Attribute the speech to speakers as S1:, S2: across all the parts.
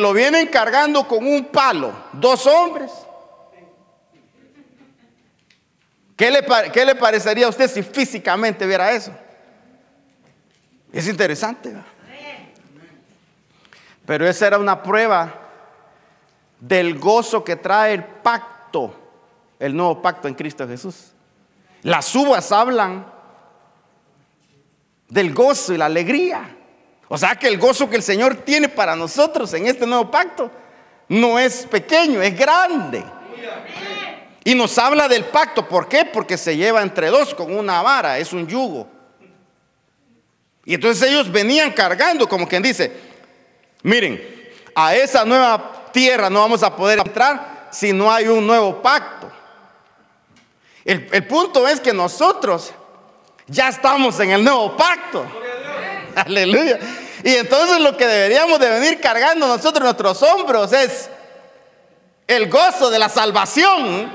S1: lo vienen cargando con un palo, dos hombres. ¿Qué le, qué le parecería a usted si físicamente viera eso? Es interesante. Pero esa era una prueba del gozo que trae el pacto, el nuevo pacto en Cristo Jesús. Las uvas hablan del gozo y la alegría. O sea que el gozo que el Señor tiene para nosotros en este nuevo pacto no es pequeño, es grande. Y nos habla del pacto. ¿Por qué? Porque se lleva entre dos con una vara, es un yugo. Y entonces ellos venían cargando, como quien dice, miren, a esa nueva tierra no vamos a poder entrar si no hay un nuevo pacto. El, el punto es que nosotros ya estamos en el nuevo pacto. Aleluya. Y entonces lo que deberíamos de venir cargando nosotros en nuestros hombros es el gozo de la salvación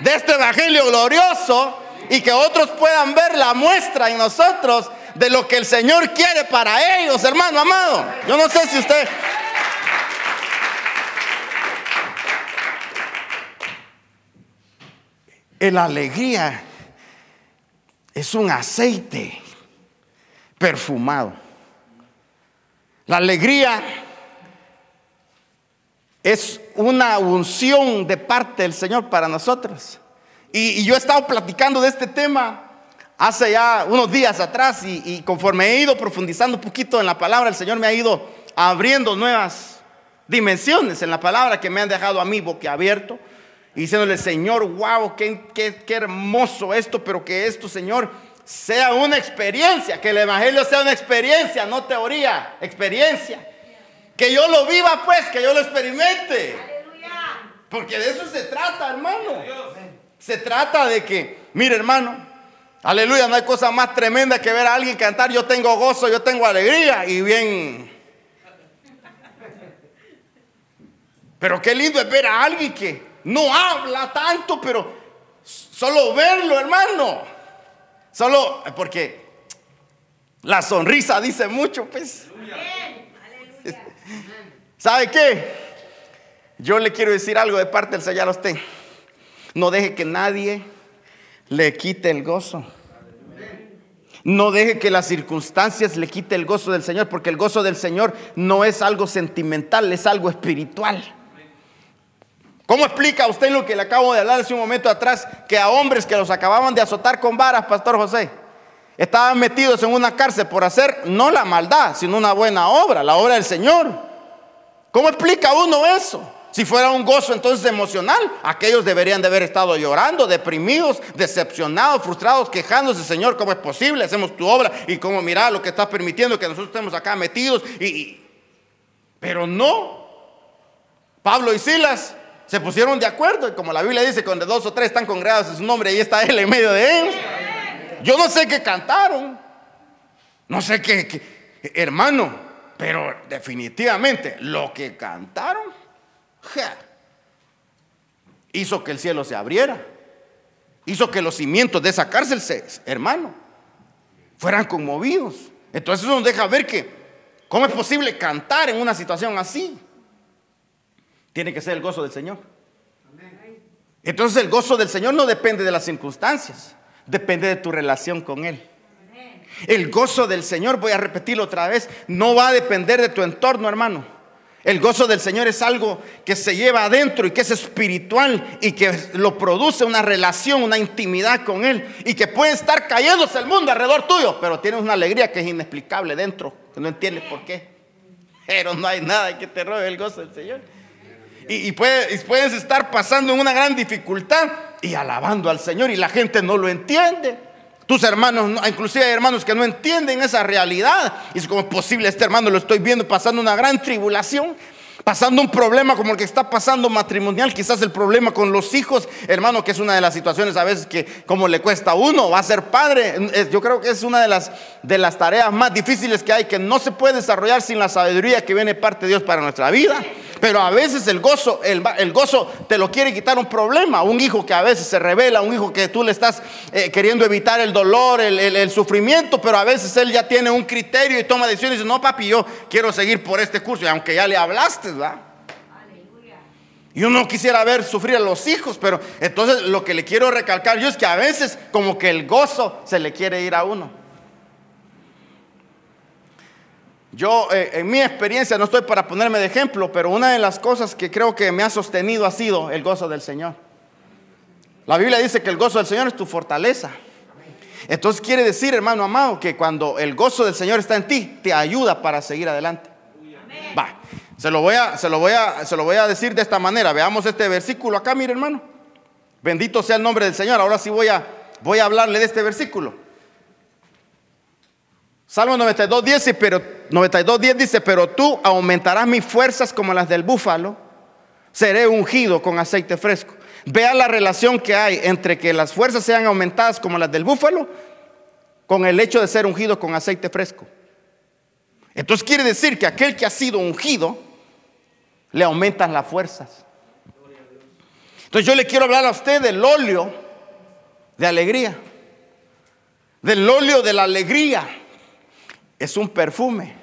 S1: de este evangelio glorioso y que otros puedan ver la muestra en nosotros de lo que el Señor quiere para ellos, hermano amado. Yo no sé si usted... La alegría es un aceite perfumado. La alegría es una unción de parte del Señor para nosotros. Y, yo he estado platicando de este tema hace ya unos días atrás y, conforme he ido profundizando un poquito en la palabra, el Señor me ha ido abriendo nuevas dimensiones en la palabra que me han dejado a mí boquiabierto y diciéndole, Señor, wow, qué, qué, qué hermoso esto, pero que esto, Señor, sea una experiencia, que el Evangelio sea una experiencia, no teoría, experiencia. Que yo lo viva pues, que yo lo experimente. Porque de eso se trata, hermano. Se trata de que, mire hermano, aleluya, no hay cosa más tremenda que ver a alguien cantar, yo tengo gozo, yo tengo alegría y bien... Pero qué lindo es ver a alguien que no habla tanto, pero solo verlo, hermano. Solo porque la sonrisa dice mucho, pues. ¿Sabe qué? Yo le quiero decir algo de parte del Señor a usted. No deje que nadie le quite el gozo. No deje que las circunstancias le quite el gozo del Señor, porque el gozo del Señor no es algo sentimental, es algo espiritual. ¿Cómo explica usted lo que le acabo de hablar hace un momento atrás? Que a hombres que los acababan de azotar con varas, Pastor José, estaban metidos en una cárcel por hacer no la maldad, sino una buena obra, la obra del Señor. ¿Cómo explica uno eso? Si fuera un gozo entonces emocional, aquellos deberían de haber estado llorando, deprimidos, decepcionados, frustrados, quejándose, Señor, ¿cómo es posible? Hacemos tu obra y cómo mira lo que estás permitiendo que nosotros estemos acá metidos. Y, pero no. Pablo y Silas se pusieron de acuerdo y como la Biblia dice, cuando dos o tres están congregados en su nombre, ahí está Él en medio de ellos. Yo no sé qué cantaron, no sé qué, hermano, pero definitivamente lo que cantaron hizo que el cielo se abriera, hizo que los cimientos de esa cárcel, se, hermano, fueran conmovidos. Entonces eso nos deja ver que, ¿cómo es posible cantar en una situación así? Tiene que ser el gozo del Señor. Entonces el gozo del Señor no depende de las circunstancias, depende de tu relación con Él. El gozo del Señor, voy a repetirlo otra vez, no va a depender de tu entorno, hermano. El gozo del Señor es algo que se lleva adentro y que es espiritual y que lo produce una relación, una intimidad con Él y que puede estar cayéndose el mundo alrededor tuyo, pero tienes una alegría que es inexplicable dentro, que no entiendes por qué. Pero no hay nada que te robe el gozo del Señor. Y, puedes, estar pasando en una gran dificultad y alabando al Señor y la gente no lo entiende. Tus hermanos, inclusive hay hermanos que no entienden esa realidad. Y es como posible, este hermano lo estoy viendo pasando una gran tribulación, pasando un problema como el que está pasando matrimonial, quizás el problema con los hijos, hermano, que es una de las situaciones a veces que como le cuesta a uno, va a ser padre. Yo creo que es una de las, de las tareas más difíciles que hay, que no se puede desarrollar sin la sabiduría que viene parte de Dios para nuestra vida. Pero a veces el gozo, el, el gozo te lo quiere quitar un problema. Un hijo que a veces se revela, un hijo que tú le estás eh, queriendo evitar el dolor, el, el, sufrimiento, pero a veces él ya tiene un criterio y toma decisiones y dice, no papi, yo quiero seguir por este curso. Y aunque ya le hablaste, ¿verdad? Yo no quisiera ver sufrir a los hijos, pero entonces lo que le quiero recalcar yo es que a veces como que el gozo se le quiere ir a uno. Yo, eh, en mi experiencia, no estoy para ponerme de ejemplo, pero una de las cosas que creo que me ha sostenido ha sido el gozo del Señor. La Biblia dice que el gozo del Señor es tu fortaleza. Entonces quiere decir, hermano amado, que cuando el gozo del Señor está en ti, te ayuda para seguir adelante. Va, se lo voy a, se lo voy a, se lo voy a decir de esta manera. Veamos este versículo acá, mire hermano. Bendito sea el nombre del Señor. Ahora sí voy a, voy a hablarle de este versículo. Salmo 92, 10, pero, 92, 10 dice, pero tú aumentarás mis fuerzas como las del búfalo, seré ungido con aceite fresco. Vea la relación que hay entre que las fuerzas sean aumentadas como las del búfalo con el hecho de ser ungido con aceite fresco. Entonces quiere decir que aquel que ha sido ungido le aumentan las fuerzas. Entonces yo le quiero hablar a usted del óleo de alegría, del óleo de la alegría es un perfume.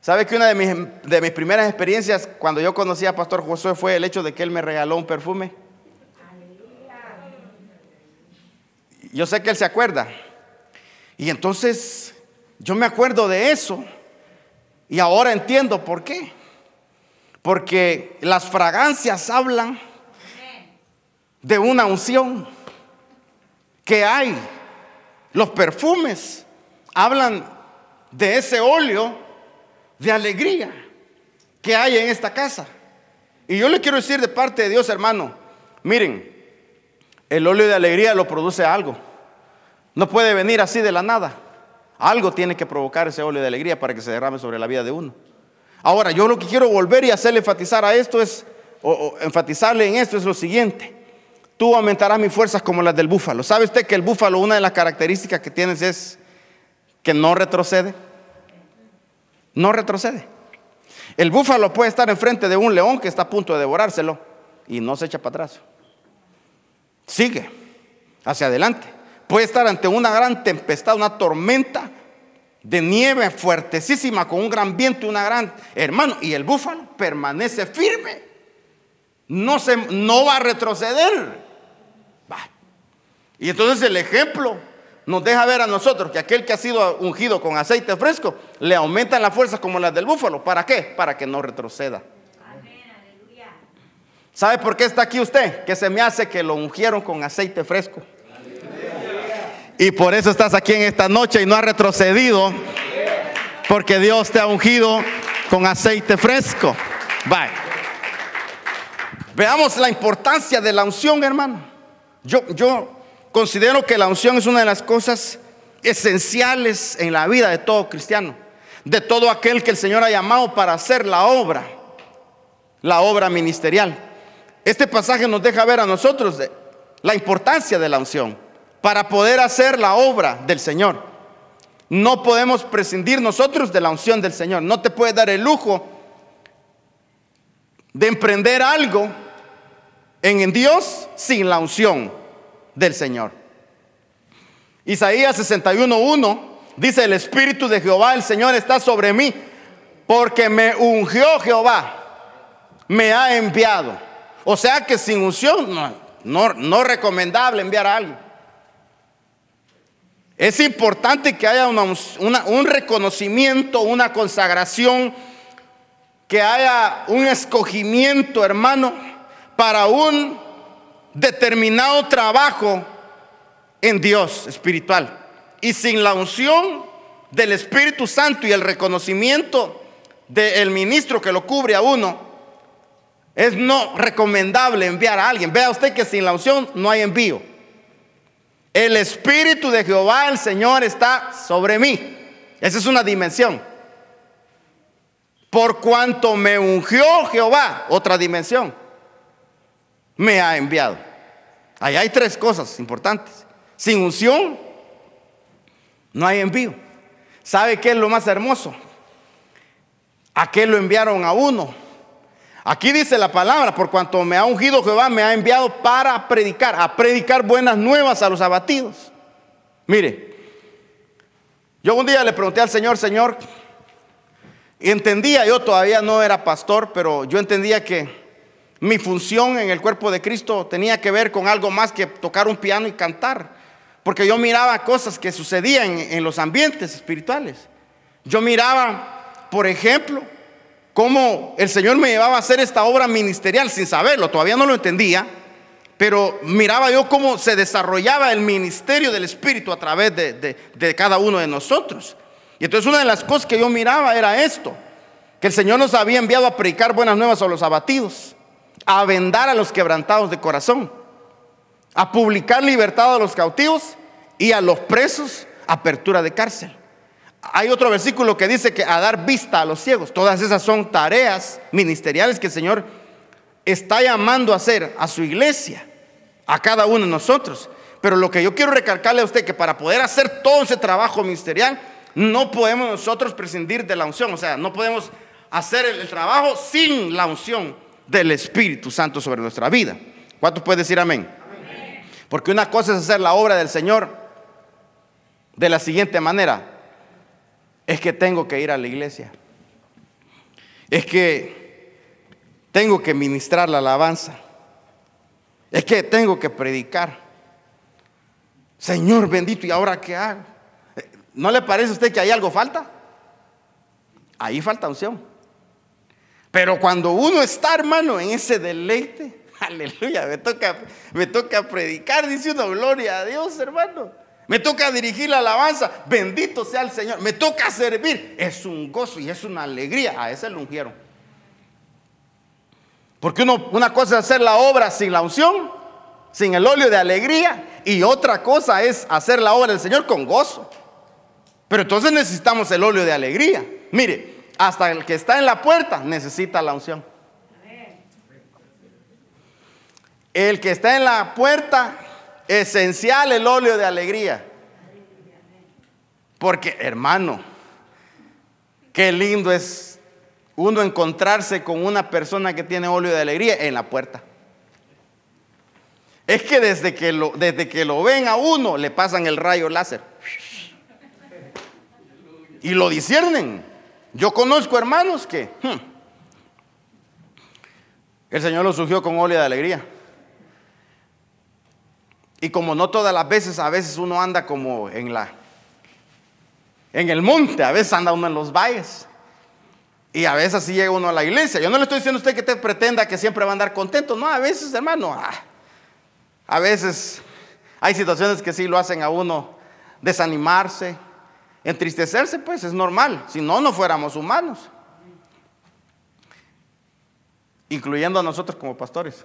S1: ¿Sabe que una de mis, de mis primeras experiencias cuando yo conocí a Pastor Josué fue el hecho de que él me regaló un perfume? Yo sé que él se acuerda. Y entonces yo me acuerdo de eso. Y ahora entiendo por qué. Porque las fragancias hablan de una unción que hay. Los perfumes hablan de ese óleo de alegría que hay en esta casa. Y yo le quiero decir de parte de Dios, hermano, miren, el óleo de alegría lo produce algo. No puede venir así de la nada. Algo tiene que provocar ese óleo de alegría para que se derrame sobre la vida de uno. Ahora, yo lo que quiero volver y hacerle enfatizar a esto es, o, enfatizarle en esto es lo siguiente. Tú aumentarás mis fuerzas como las del búfalo. ¿Sabe usted que el búfalo, una de las características que tienes es que no retrocede. No retrocede. El búfalo puede estar enfrente de un león que está a punto de devorárselo y no se echa para atrás. Sigue hacia adelante. Puede estar ante una gran tempestad, una tormenta de nieve fuertesísima con un gran viento una gran hermano y el búfalo permanece firme. No se no va a retroceder. Y entonces el ejemplo nos deja ver a nosotros que aquel que ha sido ungido con aceite fresco le aumentan las fuerzas como las del búfalo. ¿Para qué? Para que no retroceda. ¿Sabe por qué está aquí usted? Que se me hace que lo ungieron con aceite fresco. Y por eso estás aquí en esta noche y no has retrocedido. Porque Dios te ha ungido con aceite fresco. Bye. Veamos la importancia de la unción, hermano. Yo, yo Considero que la unción es una de las cosas esenciales en la vida de todo cristiano, de todo aquel que el Señor ha llamado para hacer la obra, la obra ministerial. Este pasaje nos deja ver a nosotros la importancia de la unción para poder hacer la obra del Señor. No podemos prescindir nosotros de la unción del Señor. No te puedes dar el lujo de emprender algo en Dios sin la unción del Señor. Isaías 61.1 dice, el Espíritu de Jehová, el Señor está sobre mí, porque me ungió Jehová, me ha enviado. O sea que sin unción no, no, no recomendable enviar a alguien. Es importante que haya un reconocimiento, una consagración, que haya un escogimiento, hermano, para un determinado trabajo en Dios espiritual. Y sin la unción del Espíritu Santo y el reconocimiento del ministro que lo cubre a uno, es no recomendable enviar a alguien. Vea usted que sin la unción no hay envío. El Espíritu de Jehová, el Señor, está sobre mí. Esa es una dimensión. Por cuanto me ungió Jehová, otra dimensión me ha enviado. Ahí hay tres cosas importantes. Sin unción, no hay envío. ¿Sabe qué es lo más hermoso? A qué lo enviaron a uno, Aquí dice la palabra, por cuanto me ha ungido Jehová, me ha enviado para predicar, a predicar buenas nuevas a los abatidos. Mire, yo un día le pregunté al Señor, Señor, entendía, yo todavía no era pastor, pero yo entendía que mi función en el cuerpo de Cristo tenía que ver con algo más que tocar un piano y cantar. Porque yo miraba cosas que sucedían en los ambientes espirituales. Yo miraba, por ejemplo, cómo el Señor me llevaba a hacer esta obra ministerial sin saberlo, todavía no lo entendía, pero miraba yo cómo se desarrollaba el ministerio del Espíritu a través de, cada uno de nosotros. Y entonces una de las cosas que yo miraba era esto, que el Señor nos había enviado a predicar buenas nuevas a los abatidos, a vendar a los quebrantados de corazón, a publicar libertad a los cautivos y a los presos, apertura de cárcel. Hay otro versículo que dice que a dar vista a los ciegos. Todas esas son tareas ministeriales que el Señor está llamando a hacer a su iglesia, a cada uno de nosotros. Pero lo que yo quiero recalcarle a usted que para poder hacer todo ese trabajo ministerial, no podemos nosotros prescindir de la unción. O sea, no podemos hacer el, trabajo sin la unción del Espíritu Santo sobre nuestra vida. ¿Cuántos puede decir amén? amén? Porque una cosa es hacer la obra del Señor de la siguiente manera es que tengo que ir a la iglesia. Es que tengo que ministrar la alabanza. Es que tengo que predicar. Señor bendito, ¿y ahora qué hago? ¿No le parece a usted que hay algo falta? Ahí falta unción. Pero cuando uno está, hermano, en ese deleite, aleluya, me toca, me toca predicar, dice uno, gloria a Dios, hermano. Me toca dirigir la alabanza. Bendito sea el Señor. Me toca servir. Es un gozo y es una alegría. A ese lo ungieron. Porque una cosa es hacer la obra sin la unción, sin el óleo de alegría. Y otra cosa es hacer la obra del Señor con gozo. Pero entonces necesitamos el óleo de alegría. Mire, hasta el que está en la puerta necesita la unción. El que está en la puerta esencial el óleo de alegría. Porque, hermano, qué lindo es uno encontrarse con una persona que tiene óleo de alegría en la puerta. Es que desde que lo, desde que lo ven a uno le pasan el rayo láser. Y lo disciernen. Yo conozco hermanos que hmm, el Señor los surgió con óleo de alegría. Y como no todas las veces, a veces uno anda como en la en el monte, a veces anda uno en los valles. Y a veces así llega uno a la iglesia. Yo no le estoy diciendo a usted que te pretenda que siempre va a andar contento. No, a veces, hermano, ah, a veces hay situaciones que sí lo hacen a uno desanimarse, entristecerse, pues es normal. Si no, no fuéramos humanos. Incluyendo a nosotros como pastores.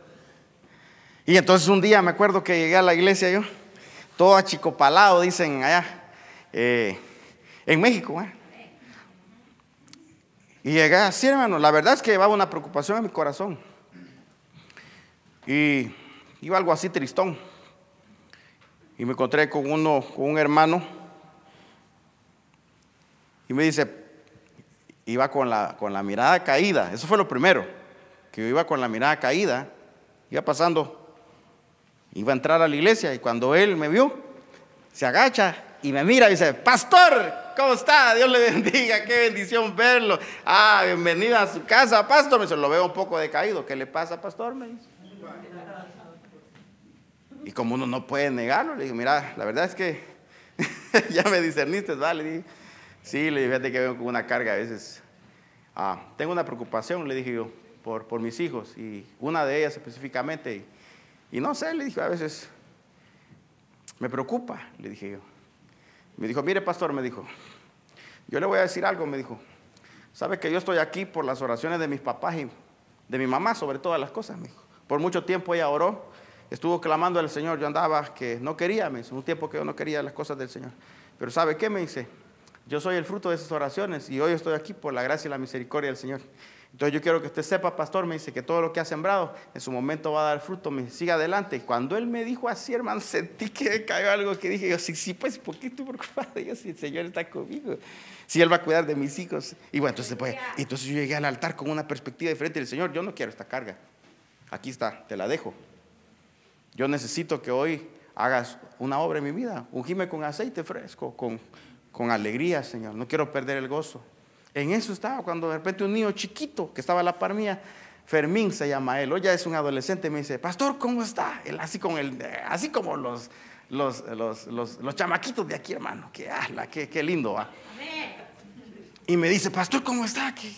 S1: Y entonces un día me acuerdo que llegué a la iglesia yo, todo achicopalado, dicen allá, eh, en México. ¿eh? Y llegué así, hermano. La verdad es que llevaba una preocupación en mi corazón. Y iba algo así tristón. Y me encontré con uno, con un hermano. Y me dice, iba con la, con la mirada caída. Eso fue lo primero. Que yo iba con la mirada caída. Iba pasando Iba a entrar a la iglesia y cuando él me vio, se agacha y me mira y dice, pastor, ¿cómo está? Dios le bendiga, qué bendición verlo. Ah, bienvenida a su casa, pastor. Me dice, lo veo un poco decaído. ¿Qué le pasa, pastor? Me dice. Y como uno no puede negarlo, le digo, mira, la verdad es que ya me discerniste, ¿vale? Sí, le dije, fíjate que vengo con una carga a veces. Ah, tengo una preocupación, le dije yo, por, mis hijos y una de ellas específicamente. Y no sé, le dije, a veces me preocupa, le dije yo. Me dijo, mire pastor, me dijo, yo le voy a decir algo, me dijo, sabe que yo estoy aquí por las oraciones de mis papás y de mi mamá sobre todas las cosas, me dijo. Por mucho tiempo ella oró, estuvo clamando al Señor, yo andaba que no quería, me dice, un tiempo que yo no quería las cosas del Señor. Pero ¿sabe qué me dice? Yo soy el fruto de esas oraciones y hoy estoy aquí por la gracia y la misericordia del Señor. Entonces yo quiero que usted sepa, pastor, me dice que todo lo que ha sembrado en su momento va a dar fruto, me siga adelante. Cuando él me dijo así, hermano, sentí que cayó algo que dije yo, sí, sí, pues, ¿por qué estoy preocupado? Yo, si el Señor está conmigo, si Él va a cuidar de mis hijos. Y bueno, entonces, pues, entonces yo llegué al altar con una perspectiva diferente del Señor, yo no quiero esta carga. Aquí está, te la dejo. Yo necesito que hoy hagas una obra en mi vida, ungime con aceite fresco, con, con alegría, Señor. No quiero perder el gozo. En eso estaba cuando de repente un niño chiquito que estaba a la par mía, Fermín se llama él, hoy ya es un adolescente, me dice, pastor, ¿cómo está? Él así, con el, así como los, los, los, los, chamaquitos de aquí, hermano, que, qué, qué lindo va. Y me dice, pastor, ¿cómo está? Qué,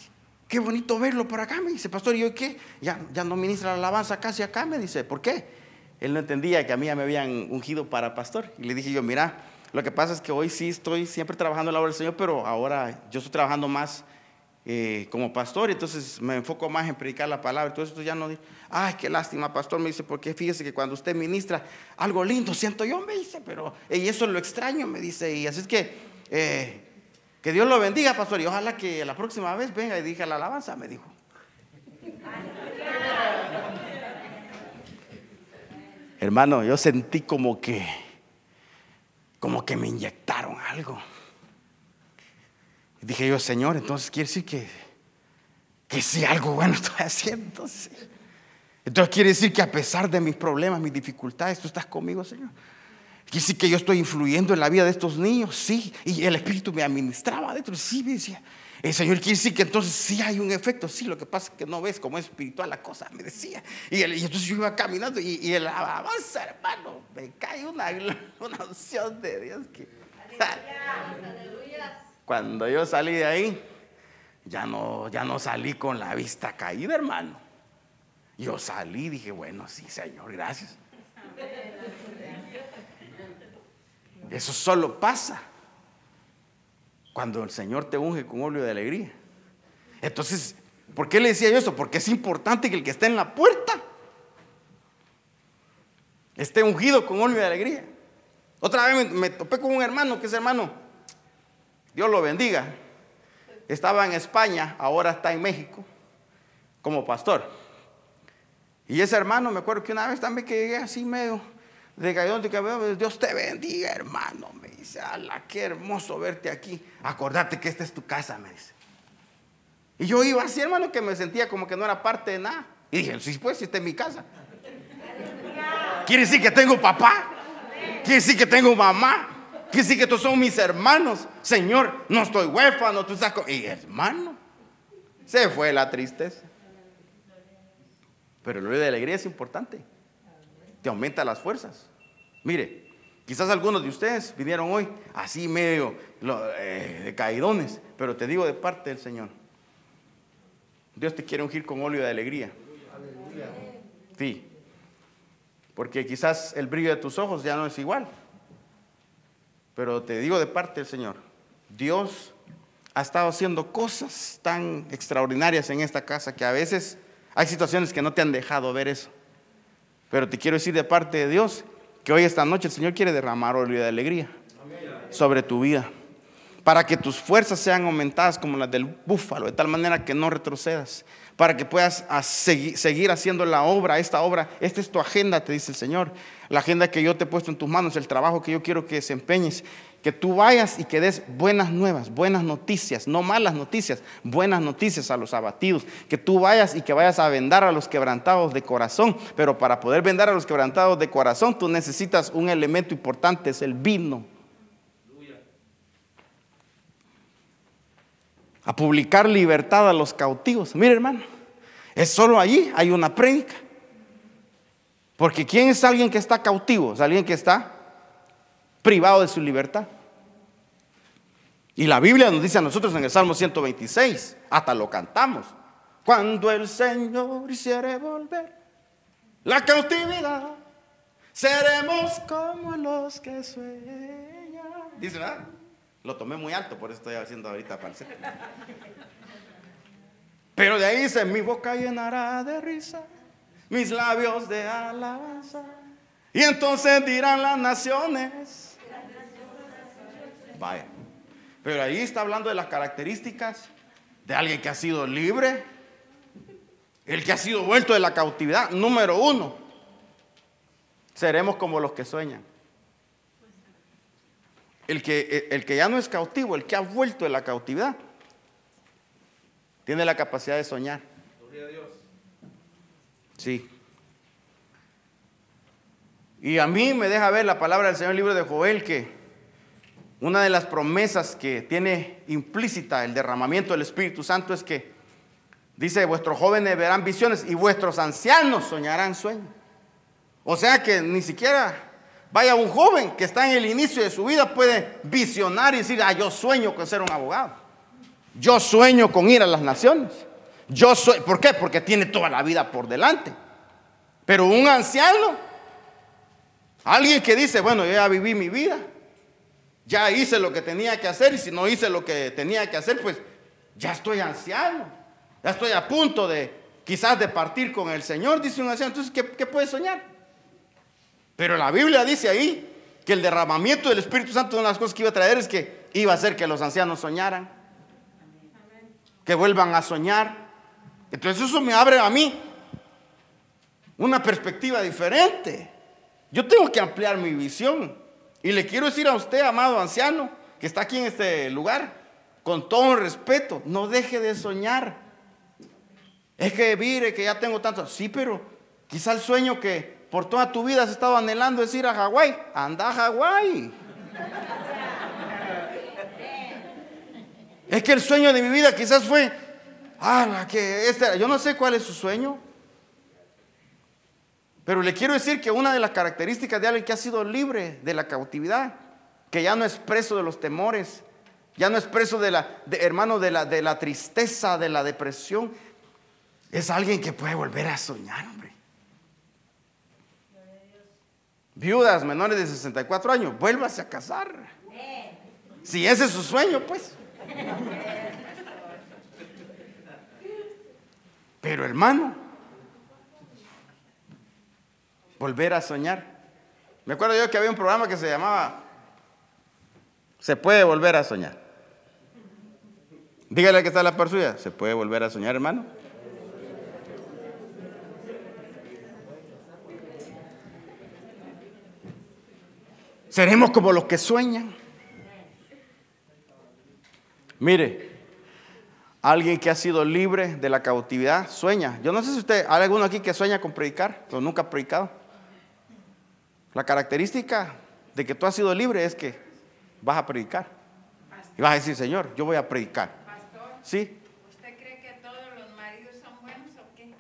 S1: qué bonito verlo por acá. Me dice, pastor, ¿y yo qué? Ya, ya no ministra la alabanza casi acá, me dice, ¿por qué? Él no entendía que a mí ya me habían ungido para pastor. Y le dije yo, mira, lo que pasa es que hoy sí estoy siempre trabajando en la obra del Señor, pero ahora yo estoy trabajando más eh, como pastor, entonces me enfoco más en predicar la palabra. Entonces ya no digo, ay, qué lástima, pastor, me dice, porque fíjese que cuando usted ministra algo lindo, siento yo, me dice, pero y eso es lo extraño, me dice. Y así es que, eh, que Dios lo bendiga, pastor, y ojalá que la próxima vez venga y diga la alabanza, me dijo. Hermano, yo sentí como que como que me inyectaron algo. Dije yo, Señor, entonces quiere decir que, que sí, algo bueno estoy haciendo. Entonces, entonces quiere decir que a pesar de mis problemas, mis dificultades, tú estás conmigo, Señor. Quiere decir que yo estoy influyendo en la vida de estos niños, sí. Y el Espíritu me administraba adentro, sí, me decía. El Señor quiere decir que entonces sí hay un efecto, sí, lo que pasa es que no ves cómo es espiritual la cosa, me decía. Y, entonces yo iba caminando y, y el alabanza, hermano, me cae una, una unción de Dios que... Cuando yo salí de ahí, ya no, ya no salí con la vista caída, hermano. Yo salí y dije, bueno, sí, Señor, gracias. Eso solo pasa cuando el Señor te unge con óleo de alegría. Entonces, ¿por qué le decía yo eso? Porque es importante que el que está en la puerta esté ungido con óleo de alegría. Otra vez me, topé con un hermano, que es hermano, Dios lo bendiga. Estaba en España, ahora está en México, como pastor. Y ese hermano, me acuerdo que una vez también que llegué así medio de Cabello, Dios te bendiga, hermano. Me dice, ala, qué hermoso verte aquí. Acordate que esta es tu casa, me dice. Y yo iba así, hermano, que me sentía como que no era parte de nada. Y dije, sí, pues, si esta es mi casa. Quiere decir que tengo papá. Quiere decir que tengo mamá. Quiere decir que estos son mis hermanos. Señor, no estoy huérfano, tú estás. Y hermano, se fue la tristeza. Pero el ruido de alegría es importante. Te aumenta las fuerzas. Mire, quizás algunos de ustedes vinieron hoy así medio eh, de caidones, pero te digo de parte del Señor. Dios te quiere ungir con óleo de alegría. Sí. Porque quizás el brillo de tus ojos ya no es igual. Pero te digo de parte del Señor, Dios ha estado haciendo cosas tan extraordinarias en esta casa que a veces hay situaciones que no te han dejado ver eso. Pero te quiero decir de parte de Dios que hoy esta noche el Señor quiere derramar óleo de alegría sobre tu vida. Para que tus fuerzas sean aumentadas como las del búfalo, de tal manera que no retrocedas. Para que puedas seguir haciendo la obra, esta obra. Esta es tu agenda, te dice el Señor. La agenda que yo te he puesto en tus manos, el trabajo que yo quiero que desempeñes que tú vayas y que des buenas nuevas, buenas noticias, no malas noticias, buenas noticias a los abatidos, que tú vayas y que vayas a vendar a los quebrantados de corazón, pero para poder vendar a los quebrantados de corazón tú necesitas un elemento importante, es el vino. A publicar libertad a los cautivos. Mire hermano, es solo allí hay una prédica. Porque ¿quién es alguien que está cautivo? Es alguien que está privado de su libertad. Y la Biblia nos dice a nosotros en el Salmo 126, hasta lo cantamos, cuando el Señor hiciere volver la cautividad, seremos como los que sueñan. Dice, ¿verdad? Lo tomé muy alto, por eso estoy haciendo ahorita falsete. Pero de ahí dice, mi boca llenará de risa, mis labios de alabanza. Y entonces dirán las naciones, Vaya. Pero ahí está hablando de las características de alguien que ha sido libre el que ha sido vuelto de la cautividad, número uno, seremos como los que sueñan. El que, el que ya no es cautivo, el que ha vuelto de la cautividad, tiene la capacidad de soñar. Sí. Y a mí me deja ver la palabra del Señor en el libro de Joel que una de las promesas que tiene implícita el derramamiento del Espíritu Santo es que dice, vuestros jóvenes verán visiones y vuestros ancianos soñarán sueños. O sea que ni siquiera vaya un joven que está en el inicio de su vida puede visionar y decir, ah, yo sueño con ser un abogado. Yo sueño con ir a las naciones. Yo soy, ¿por qué? Porque tiene toda la vida por delante. Pero un anciano, alguien que dice, bueno, yo ya viví mi vida, ya hice lo que tenía que hacer y si no hice lo que tenía que hacer, pues ya estoy anciano, ya estoy a punto de quizás de partir con el Señor, dice un anciano. Entonces, ¿qué, qué puede soñar? Pero la Biblia dice ahí que el derramamiento del Espíritu Santo, una de las cosas que iba a traer es que iba a hacer que los ancianos soñaran, que vuelvan a soñar. Entonces eso me abre a mí una perspectiva diferente. Yo tengo que ampliar mi visión. Y le quiero decir a usted, amado anciano, que está aquí en este lugar, con todo el respeto, no deje de soñar. Es que mire que ya tengo tanto. Sí, pero quizá el sueño que por toda tu vida has estado anhelando es ir a Hawái. Anda a Hawái. Es que el sueño de mi vida quizás fue, ah, que este, yo no sé cuál es su sueño. Pero le quiero decir que una de las características de alguien que ha sido libre de la cautividad, que ya no es preso de los temores, ya no es preso de la, hermano, de la, de la tristeza, de la depresión, es alguien que puede volver a soñar, hombre. Viudas menores de 64 años, vuélvase a casar. Si ese es su sueño, pues. Pero hermano, volver a soñar. Me acuerdo yo que había un programa que se llamaba Se puede volver a soñar. Dígale que está la par suya. ¿Se puede volver a soñar, hermano? Seremos como los que sueñan. Mire, alguien que ha sido libre de la cautividad sueña. Yo no sé si usted, hay alguno aquí que sueña con predicar, pero nunca ha predicado. La característica de que tú has sido libre es que vas a predicar. Y vas a decir, Señor, yo voy a predicar. Pastor, ¿Sí? ¿Usted cree que todos los maridos son buenos o qué?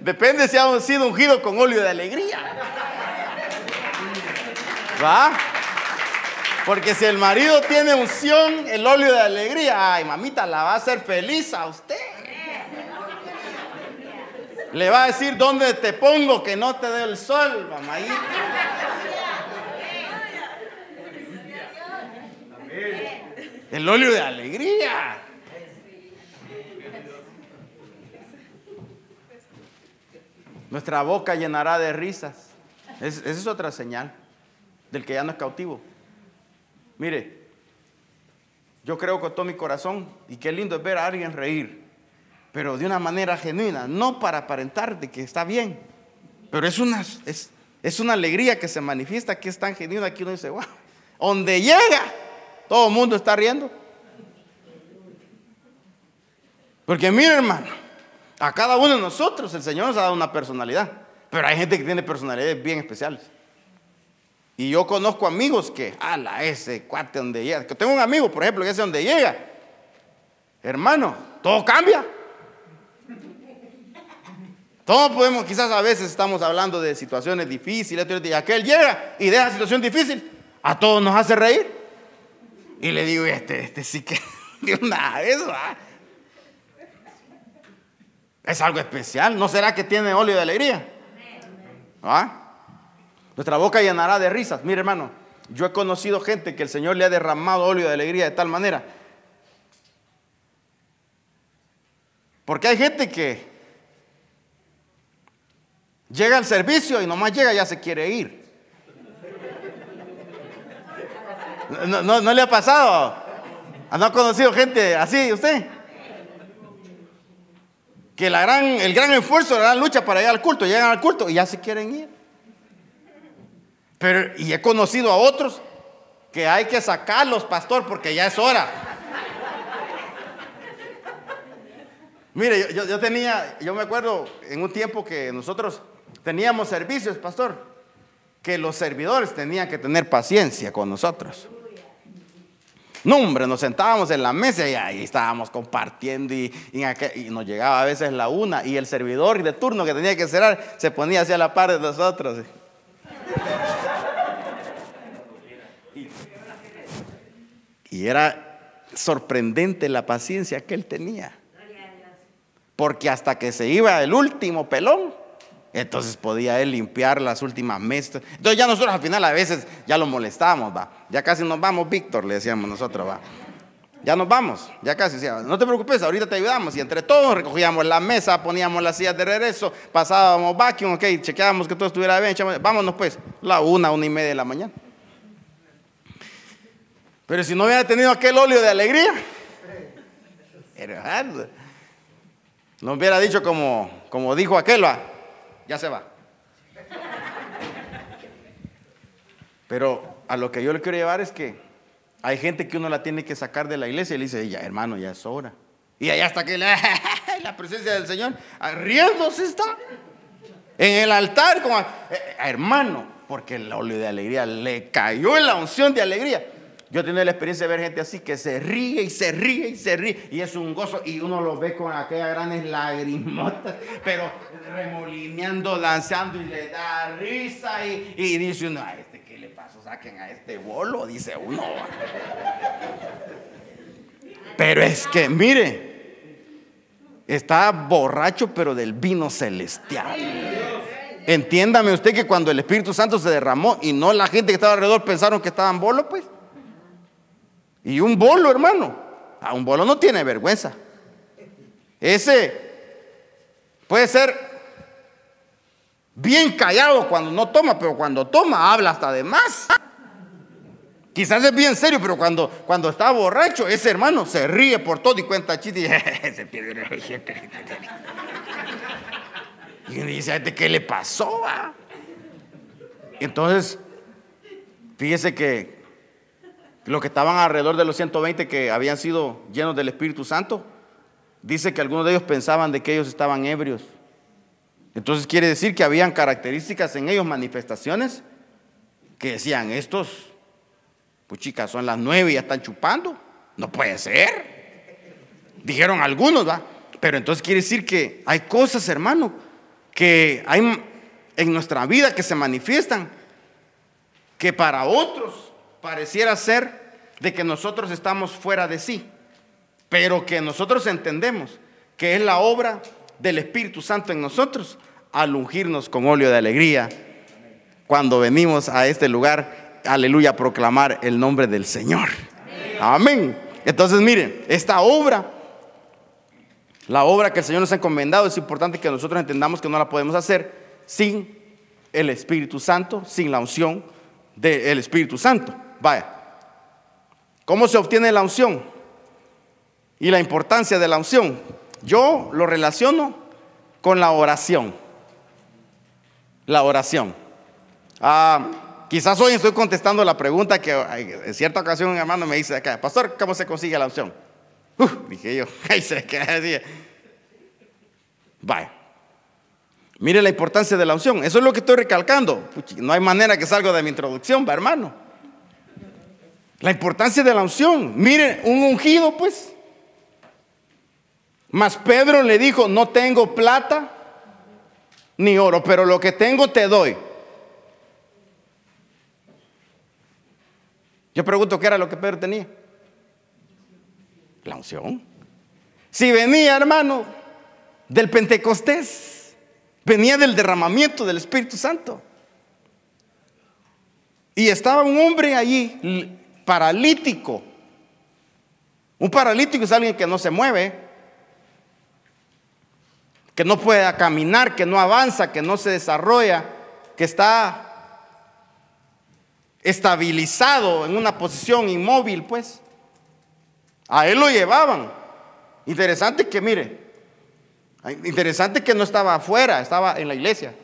S1: Depende si han sido ungidos con óleo de alegría. ¿Va? Porque si el marido tiene unción, el óleo de alegría, ay mamita, la va a hacer feliz a usted. Le va a decir dónde te pongo que no te dé el sol, mamayita. El óleo de alegría. Nuestra boca llenará de risas. esa es otra señal del que ya no es cautivo. Mire, yo creo con todo mi corazón, y qué lindo es ver a alguien reír pero de una manera genuina, no para aparentar de que está bien, pero es una, es, es una alegría que se manifiesta que es tan genuina que uno dice, wow, donde llega, todo el mundo está riendo. Porque mire hermano, a cada uno de nosotros el Señor nos ha dado una personalidad, pero hay gente que tiene personalidades bien especiales. Y yo conozco amigos que, ala, ese cuate donde llega. Tengo un amigo, por ejemplo, que ese donde llega. Hermano, todo cambia. Todos podemos, quizás a veces estamos hablando de situaciones difíciles, y aquel llega y deja situación difícil, a todos nos hace reír. Y le digo, este, este sí que de una vez va. Es algo especial. ¿No será que tiene óleo de alegría? ¿Ah? Nuestra boca llenará de risas. Mire, hermano, yo he conocido gente que el Señor le ha derramado óleo de alegría de tal manera. Porque hay gente que Llega al servicio y nomás llega ya se quiere ir. ¿No, le ha pasado? ¿No ha conocido gente así usted? que la gran, el gran esfuerzo, la gran lucha para llegar al culto, llegan al culto y ya se quieren ir. Pero, y he conocido a otros que hay que sacarlos, pastor, porque ya es hora. Mire, yo, yo, tenía, yo me acuerdo en un tiempo que nosotros teníamos servicios, pastor, que los servidores tenían que tener paciencia con nosotros. No, hombre, nos sentábamos en la mesa y ahí estábamos compartiendo y, nos llegaba a veces la una y el servidor de turno que tenía que cerrar se ponía hacia la par de nosotros. Y era sorprendente la paciencia que él tenía. Porque hasta que se iba el último pelón, entonces podía él limpiar las últimas mesas. Entonces ya nosotros al final a veces ya lo molestábamos, va. Ya casi nos vamos, Víctor, le decíamos nosotros, va. Ya nos vamos, ya casi. No te preocupes, ahorita te ayudamos. Y entre todos recogíamos la mesa, poníamos las sillas de regreso, pasábamos vacuum, ok, chequeábamos que todo estuviera bien. Vámonos pues, la una, una y media de la mañana. Pero si no hubiera tenido aquel óleo de alegría, no hubiera dicho como, como dijo aquel, va ya se va. Pero a lo que yo le quiero llevar es que hay gente que uno la tiene que sacar de la iglesia y le dice, ya hermano, ya es hora. Y allá está que la, presencia del Señor, riéndose está. En el altar, como, eh, hermano, porque el óleo de alegría le cayó en la unción de alegría. Yo he tenido la experiencia de ver gente así que se ríe y se ríe y se ríe y es un gozo y uno lo ve con aquellas grandes lagrimotas, pero remolineando, danzando y le da risa y, dice uno, a este qué le pasó, saquen a este bolo, dice uno. Pero es que mire, está borracho pero del vino celestial. Entiéndame usted que cuando el Espíritu Santo se derramó y no la gente que estaba alrededor pensaron que estaban bolo, pues. Y un bolo, hermano. A un bolo no tiene vergüenza. Ese puede ser bien callado cuando no toma, pero cuando toma habla hasta de más. Quizás es bien serio, pero cuando, cuando está borracho, ese hermano se ríe por todo y cuenta chistes y se pierde Y dice, ¿a este qué le pasó? Entonces, fíjese que los que estaban alrededor de los 120 que habían sido llenos del Espíritu Santo, dice que algunos de ellos pensaban de que ellos estaban ebrios. Entonces quiere decir que habían características en ellos, manifestaciones, que decían, estos, pues chicas, son las nueve y ya están chupando. No puede ser. Dijeron algunos, ¿va? Pero entonces quiere decir que hay cosas, hermano, que hay en nuestra vida que se manifiestan, que para otros pareciera ser de que nosotros estamos fuera de sí, pero que nosotros entendemos que es la obra del Espíritu Santo en nosotros al ungirnos con óleo de alegría cuando venimos a este lugar, aleluya, a proclamar el nombre del Señor. Amén. Entonces, miren, esta obra, la obra que el Señor nos ha encomendado, es importante que nosotros entendamos que no la podemos hacer sin el Espíritu Santo, sin la unción del Espíritu Santo. Vaya. ¿Cómo se obtiene la unción? Y la importancia de la unción. Yo lo relaciono con la oración. La oración. Ah, quizás hoy estoy contestando la pregunta que en cierta ocasión un hermano me dice acá, pastor, ¿cómo se consigue la unción? dije yo, ahí se queda Vaya. Mire la importancia de la unción. Eso es lo que estoy recalcando. no hay manera que salga de mi introducción, va hermano. La importancia de la unción. Miren, un ungido, pues. Mas Pedro le dijo, no tengo plata ni oro, pero lo que tengo te doy. Yo pregunto qué era lo que Pedro tenía. La unción. Si venía, hermano, del Pentecostés, venía del derramamiento del Espíritu Santo. Y estaba un hombre allí paralítico. Un paralítico es alguien que no se mueve, que no puede caminar, que no avanza, que no se desarrolla, que está estabilizado en una posición inmóvil, pues. A él lo llevaban. Interesante que mire, Interesante que no estaba afuera, estaba en la iglesia.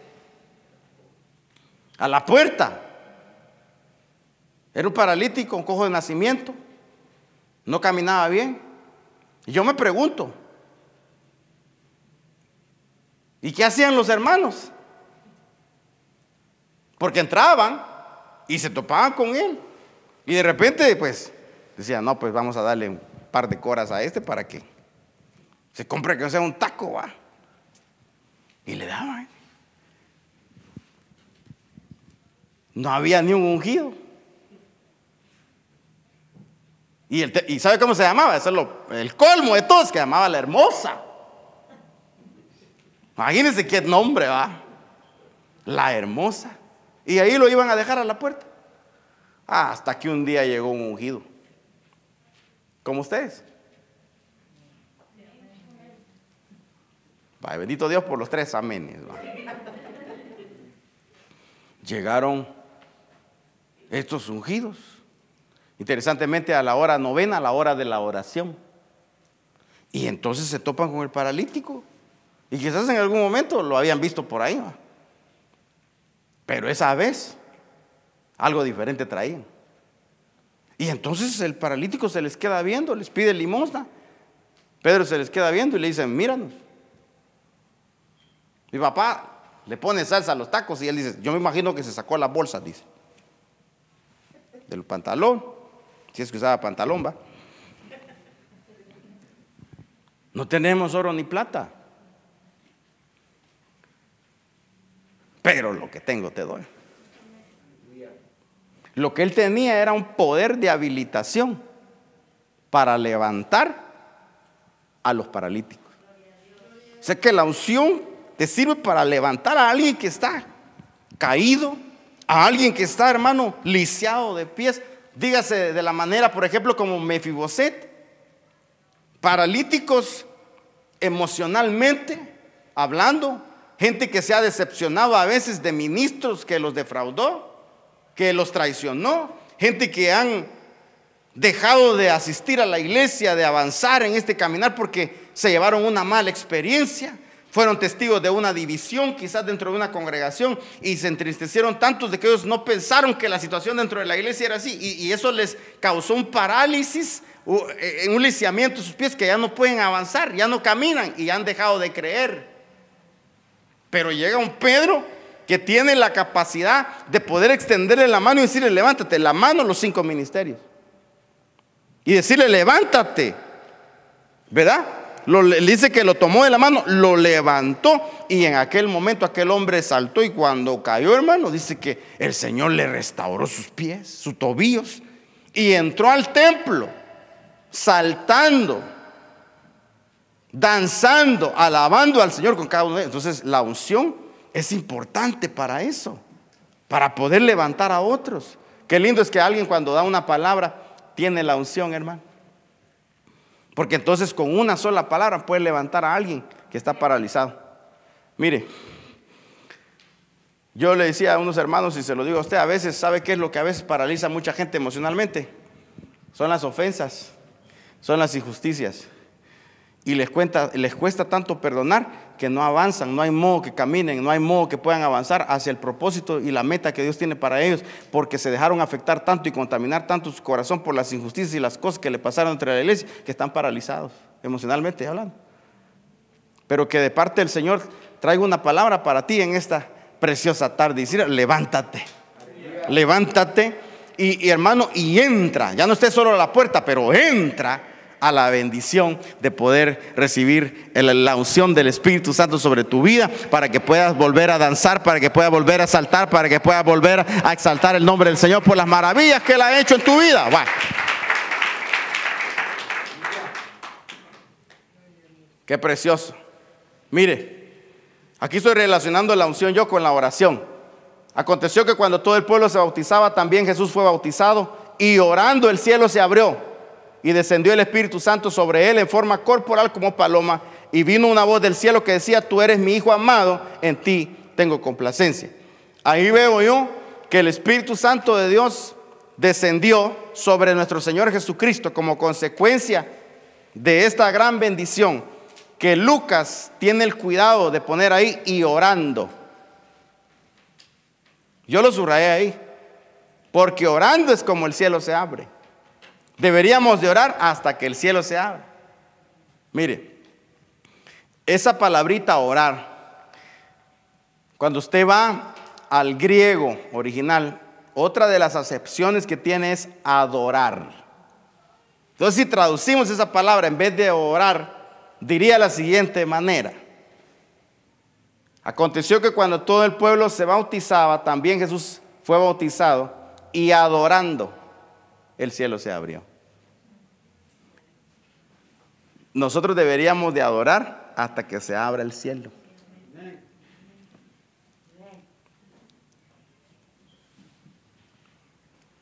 S1: A la puerta. Era un paralítico, un cojo de nacimiento. No caminaba bien. Y yo me pregunto, ¿y qué hacían los hermanos? Porque entraban y se topaban con él. Y de repente, pues, decían, no, pues vamos a darle un par de coras a este para que se compre que sea un taco, va. Y le daban. No había ni un ungido. Y, ¿sabe cómo se llamaba? Eso es el colmo de todos, que llamaba la hermosa. Imagínense qué nombre va. La hermosa. Y ahí lo iban a dejar a la puerta. Hasta que un día llegó un ungido. Como ustedes. bendito Dios por los tres amenes. Llegaron estos ungidos Interesantemente, a la hora novena, a la hora de la oración. Y entonces se topan con el paralítico. Y quizás en algún momento lo habían visto por ahí. Pero esa vez algo diferente traían. Y entonces el paralítico se les queda viendo, les pide limosna. Pedro se les queda viendo y le dice, míranos. Mi papá le pone salsa a los tacos y él dice, yo me imagino que se sacó la bolsa, dice, del pantalón si es que usaba pantalón, va. No tenemos oro ni plata. Pero lo que tengo te doy. Lo que él tenía era un poder de habilitación para levantar a los paralíticos. Sé que la unción te sirve para levantar a alguien que está caído, a alguien que está, hermano, lisiado de pies, dígase de la manera, por ejemplo, como Mefiboset, paralíticos emocionalmente hablando, gente que se ha decepcionado a veces de ministros que los defraudó, que los traicionó, gente que han dejado de asistir a la iglesia, de avanzar en este caminar porque se llevaron una mala experiencia, fueron testigos de una división quizás dentro de una congregación y se entristecieron tantos de que ellos no pensaron que la situación dentro de la iglesia era así y, eso les causó un parálisis, eh, un lisiamiento de sus pies que ya no pueden avanzar, ya no caminan y han dejado de creer. Pero llega un Pedro que tiene la capacidad de poder extenderle la mano y decirle, levántate, la mano los cinco ministerios. Y decirle, levántate, ¿verdad? Le dice que lo tomó de la mano, lo levantó y en aquel momento aquel hombre saltó y cuando cayó, hermano, dice que el Señor le restauró sus pies, sus tobillos y entró al templo saltando, danzando, alabando al Señor con cada uno de ellos. Entonces la unción es importante para eso, para poder levantar a otros. Qué lindo es que alguien cuando da una palabra tiene la unción, hermano. Porque entonces con una sola palabra puede levantar a alguien que está paralizado. Mire, yo le decía a unos hermanos y se lo digo a usted, a veces, ¿sabe qué es lo que a veces paraliza a mucha gente emocionalmente? Son las ofensas, son las injusticias. Y les, les cuesta tanto perdonar que no avanzan, no hay modo que caminen, no hay modo que puedan avanzar hacia el propósito y la meta que Dios tiene para ellos, porque se dejaron afectar tanto y contaminar tanto su corazón por las injusticias y las cosas que le pasaron entre la iglesia, que están paralizados, emocionalmente hablando. Pero que de parte del Señor traigo una palabra para ti en esta preciosa tarde. Decir, levántate, levántate y, y hermano, y entra. Ya no estés solo a la puerta, pero entra a la bendición de poder recibir la unción del Espíritu Santo sobre tu vida para que puedas volver a danzar, para que puedas volver a saltar, para que puedas volver a exaltar el nombre del Señor por las maravillas que Él ha hecho en tu vida. Qué precioso. Mire, aquí estoy relacionando la unción yo con la oración. Aconteció que cuando todo el pueblo se bautizaba, también Jesús fue bautizado y orando el cielo se abrió y descendió el Espíritu Santo sobre él en forma corporal como paloma y vino una voz del cielo que decía, tú eres mi Hijo amado, en ti tengo complacencia. Ahí veo yo que el Espíritu Santo de Dios descendió sobre nuestro Señor Jesucristo como consecuencia de esta gran bendición que Lucas tiene el cuidado de poner ahí y orando. Yo lo subrayé ahí, porque orando es como el cielo se abre. Deberíamos de orar hasta que el cielo se abra. Mire, esa palabrita orar, cuando usted va al griego original, otra de las acepciones que tiene es adorar. Entonces, si traducimos esa palabra en vez de orar, diría la siguiente manera. Aconteció que cuando todo el pueblo se bautizaba, también Jesús fue bautizado y adorando, el cielo se abrió. Nosotros deberíamos de adorar hasta que se abra el cielo.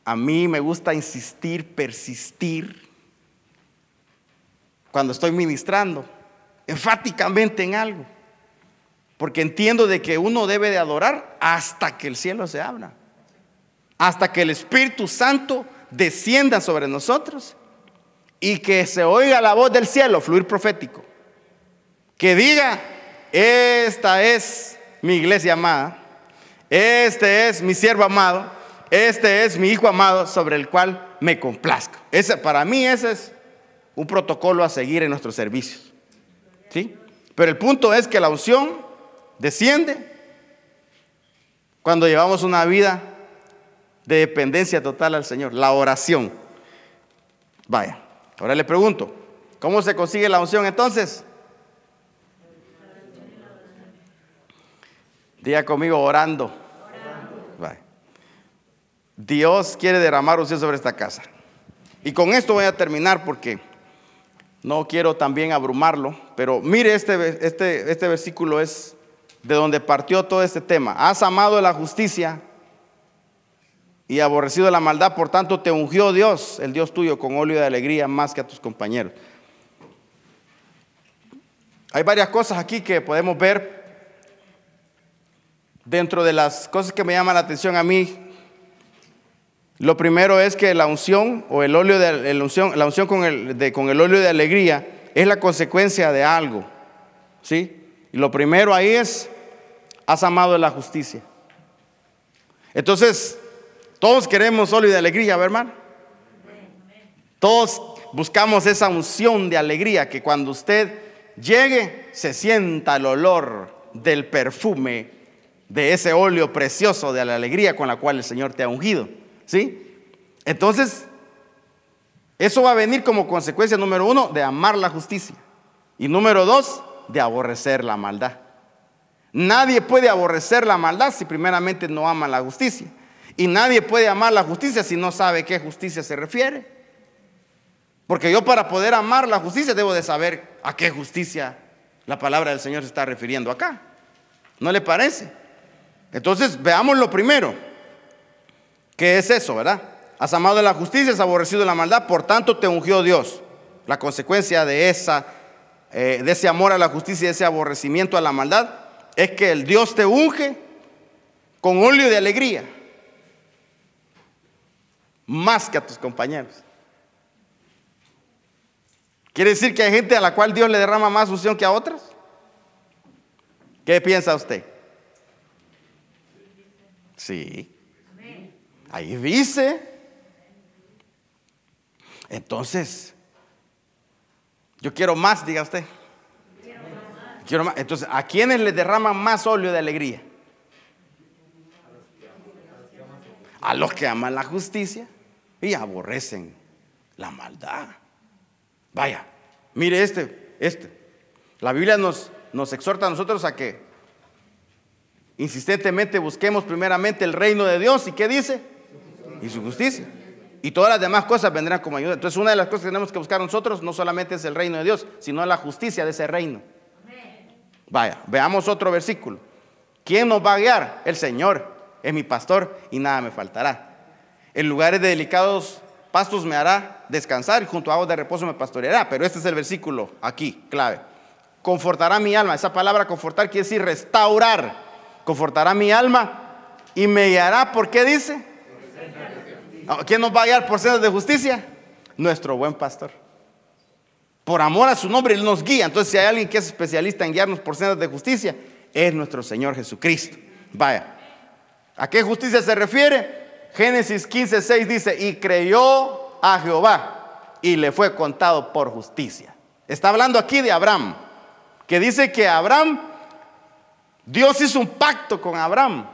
S1: A mí me gusta insistir, persistir cuando estoy ministrando, enfáticamente en algo. Porque entiendo de que uno debe de adorar hasta que el cielo se abra. Hasta que el Espíritu Santo descienda sobre nosotros y que se oiga la voz del cielo, fluir profético. Que diga, esta es mi iglesia amada, este es mi siervo amado, este es mi hijo amado sobre el cual me complazco. Ese, para mí ese es un protocolo a seguir en nuestros servicios. ¿Sí? Pero el punto es que la unción desciende cuando llevamos una vida de dependencia total al Señor, la oración. Vaya, ahora le pregunto, ¿cómo se consigue la unción entonces? Diga conmigo orando. Dios quiere derramar unción sobre esta casa. Y con esto voy a terminar porque no quiero también abrumarlo, pero mire este, este, este versículo es de donde partió todo este tema. Has amado la justicia y aborrecido la maldad, por tanto te ungió Dios, el Dios tuyo, con óleo de alegría más que a tus compañeros. Hay varias cosas aquí que podemos ver dentro de las cosas que me llaman la atención a mí lo primero es que la unción o el óleo de la unción, la unción con, el, con el óleo de alegría es la consecuencia de algo. ¿Sí? Y lo primero ahí es, has amado la justicia. Entonces, todos queremos óleo de alegría, ¿verdad, hermano? Todos buscamos esa unción de alegría, que cuando usted llegue se sienta el olor del perfume de ese óleo precioso de la alegría con la cual el Señor te ha ungido. ¿Sí? Entonces, eso va a venir como consecuencia número uno de amar la justicia. Y número dos, de aborrecer la maldad. Nadie puede aborrecer la maldad si primeramente no ama la justicia. Y nadie puede amar la justicia si no sabe qué justicia se refiere. Porque yo para poder amar la justicia debo de saber a qué justicia la palabra del Señor se está refiriendo acá. ¿No le parece? Entonces, veamos lo primero. ¿Qué es eso, verdad? Has amado la justicia, has aborrecido la maldad, por tanto te ungió Dios. La consecuencia de, esa, eh, de ese amor a la justicia y de ese aborrecimiento a la maldad es que el Dios te unge con óleo de alegría, más que a tus compañeros. ¿Quiere decir que hay gente a la cual Dios le derrama más unción que a otras? ¿Qué piensa usted? Sí. Ahí dice. Entonces, yo quiero más, diga usted. Quiero más. Entonces, ¿a quiénes le derraman más óleo de alegría? A los que aman la justicia y aborrecen la maldad. Vaya, mire este, este. La Biblia nos, nos exhorta a nosotros a que insistentemente busquemos primeramente el reino de Dios. ¿Y qué dice? y su justicia. Y todas las demás cosas vendrán como ayuda. Entonces una de las cosas que tenemos que buscar nosotros no solamente es el reino de Dios, sino la justicia de ese reino. Vaya, veamos otro versículo. ¿Quién nos va a guiar? El Señor es mi pastor y nada me faltará. En lugares de delicados pastos me hará descansar y junto a aguas de reposo me pastoreará. Pero este es el versículo aquí, clave. Confortará mi alma. Esa palabra confortar quiere decir restaurar. Confortará mi alma y me guiará. ¿Por qué dice? ¿Quién nos va a guiar por sendas de justicia? Nuestro buen pastor. Por amor a su nombre, Él nos guía. Entonces, si hay alguien que es especialista en guiarnos por sendas de justicia, es nuestro Señor Jesucristo. Vaya, ¿a qué justicia se refiere? Génesis 15, 6 dice, y creyó a Jehová y le fue contado por justicia. Está hablando aquí de Abraham, que dice que Abraham, Dios hizo un pacto con Abraham.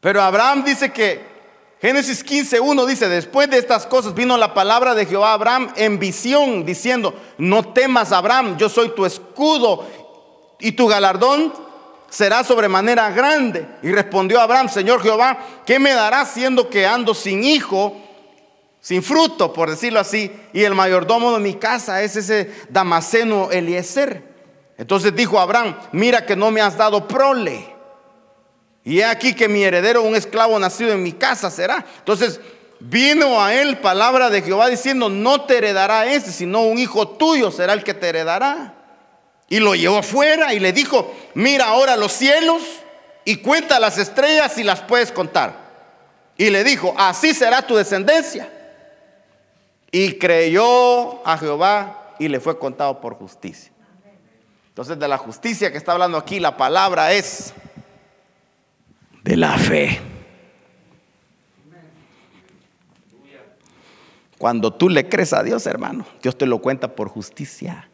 S1: Pero Abraham dice que Génesis 15, 1 dice, después de estas cosas vino la palabra de Jehová a Abraham en visión, diciendo, no temas Abraham, yo soy tu escudo y tu galardón será sobremanera grande. Y respondió Abraham, Señor Jehová, ¿qué me dará siendo que ando sin hijo, sin fruto, por decirlo así? Y el mayordomo de mi casa es ese Damaseno Eliezer. Entonces dijo Abraham, mira que no me has dado prole. Y he aquí que mi heredero, un esclavo nacido en mi casa será. Entonces vino a él palabra de Jehová diciendo, no te heredará ese, sino un hijo tuyo será el que te heredará. Y lo llevó afuera y le dijo, mira ahora los cielos y cuenta las estrellas si las puedes contar. Y le dijo, así será tu descendencia. Y creyó a Jehová y le fue contado por justicia. Entonces de la justicia que está hablando aquí, la palabra es de la fe. Cuando tú le crees a Dios, hermano, Dios te lo cuenta por justicia.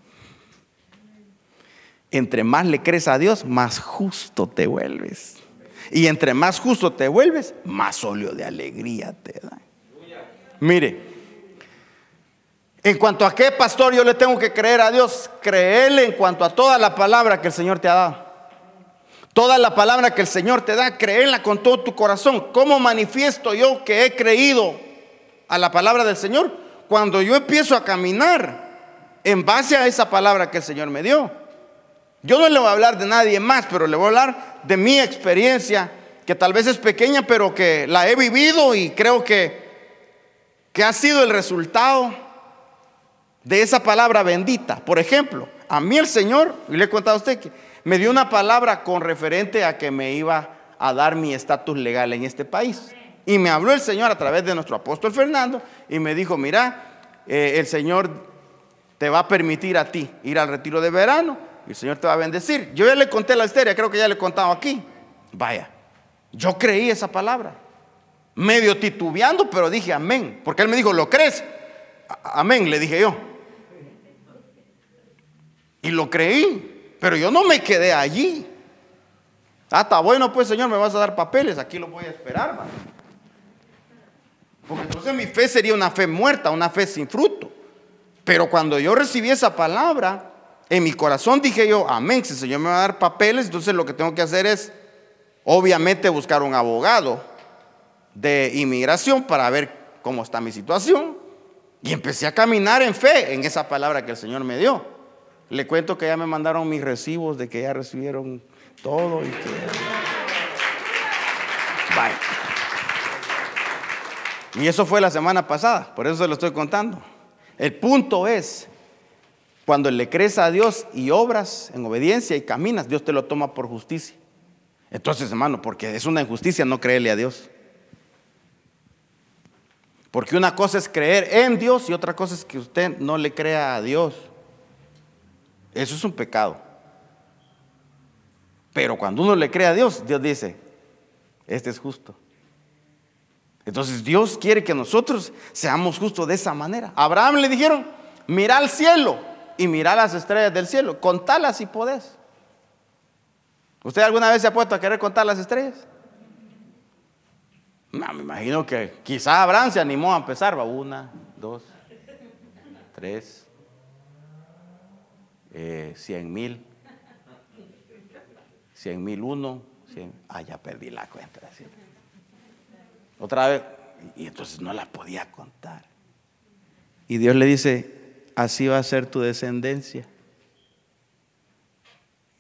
S1: Entre más le crees a Dios, más justo te vuelves. Y entre más justo te vuelves, más óleo de alegría te da. Mire, en cuanto a qué pastor yo le tengo que creer a Dios, créele en cuanto a toda la palabra que el Señor te ha dado. Toda la palabra que el Señor te da, créela con todo tu corazón. ¿Cómo manifiesto yo que he creído a la palabra del Señor? Cuando yo empiezo a caminar en base a esa palabra que el Señor me dio. Yo no le voy a hablar de nadie más, pero le voy a hablar de mi experiencia, que tal vez es pequeña, pero que la he vivido y creo que, que ha sido el resultado de esa palabra bendita. Por ejemplo, a mí el Señor, y le he contado a usted que me dio una palabra con referente a que me iba a dar mi estatus legal en este país. Y me habló el Señor a través de nuestro apóstol Fernando y me dijo, mira, eh, el Señor te va a permitir a ti ir al retiro de verano el Señor te va a bendecir. Yo ya le conté la historia, creo que ya le he contado aquí. Vaya, yo creí esa palabra. Medio titubeando, pero dije amén. Porque él me dijo, ¿lo crees? Amén, le dije yo. Y lo creí. Pero yo no me quedé allí. Ah, está bueno, pues Señor, me vas a dar papeles, aquí lo voy a esperar. Porque entonces mi fe sería una fe muerta, una fe sin fruto. Pero cuando yo recibí esa palabra, en mi corazón dije yo, amén, si el Señor me va a dar papeles, entonces lo que tengo que hacer es, obviamente, buscar un abogado de inmigración para ver cómo está mi situación. Y empecé a caminar en fe en esa palabra que el Señor me dio. Le cuento que ya me mandaron mis recibos de que ya recibieron todo y que... Y eso fue la semana pasada, por eso se lo estoy contando. El punto es, cuando le crees a Dios y obras en obediencia y caminas, Dios te lo toma por justicia. Entonces, hermano, porque es una injusticia no creerle a Dios. Porque una cosa es creer en Dios y otra cosa es que usted no le crea a Dios. Eso es un pecado. Pero cuando uno le cree a Dios, Dios dice, este es justo. Entonces Dios quiere que nosotros seamos justos de esa manera. Abraham le dijeron, mira al cielo y mira las estrellas del cielo, contalas si podés. ¿Usted alguna vez se ha puesto a querer contar las estrellas? No, me imagino que quizá Abraham se animó a empezar, va una, dos, tres, eh, 100 mil, 100 mil uno, ah, ya perdí la cuenta. Otra vez, y entonces no la podía contar. Y Dios le dice, así va a ser tu descendencia.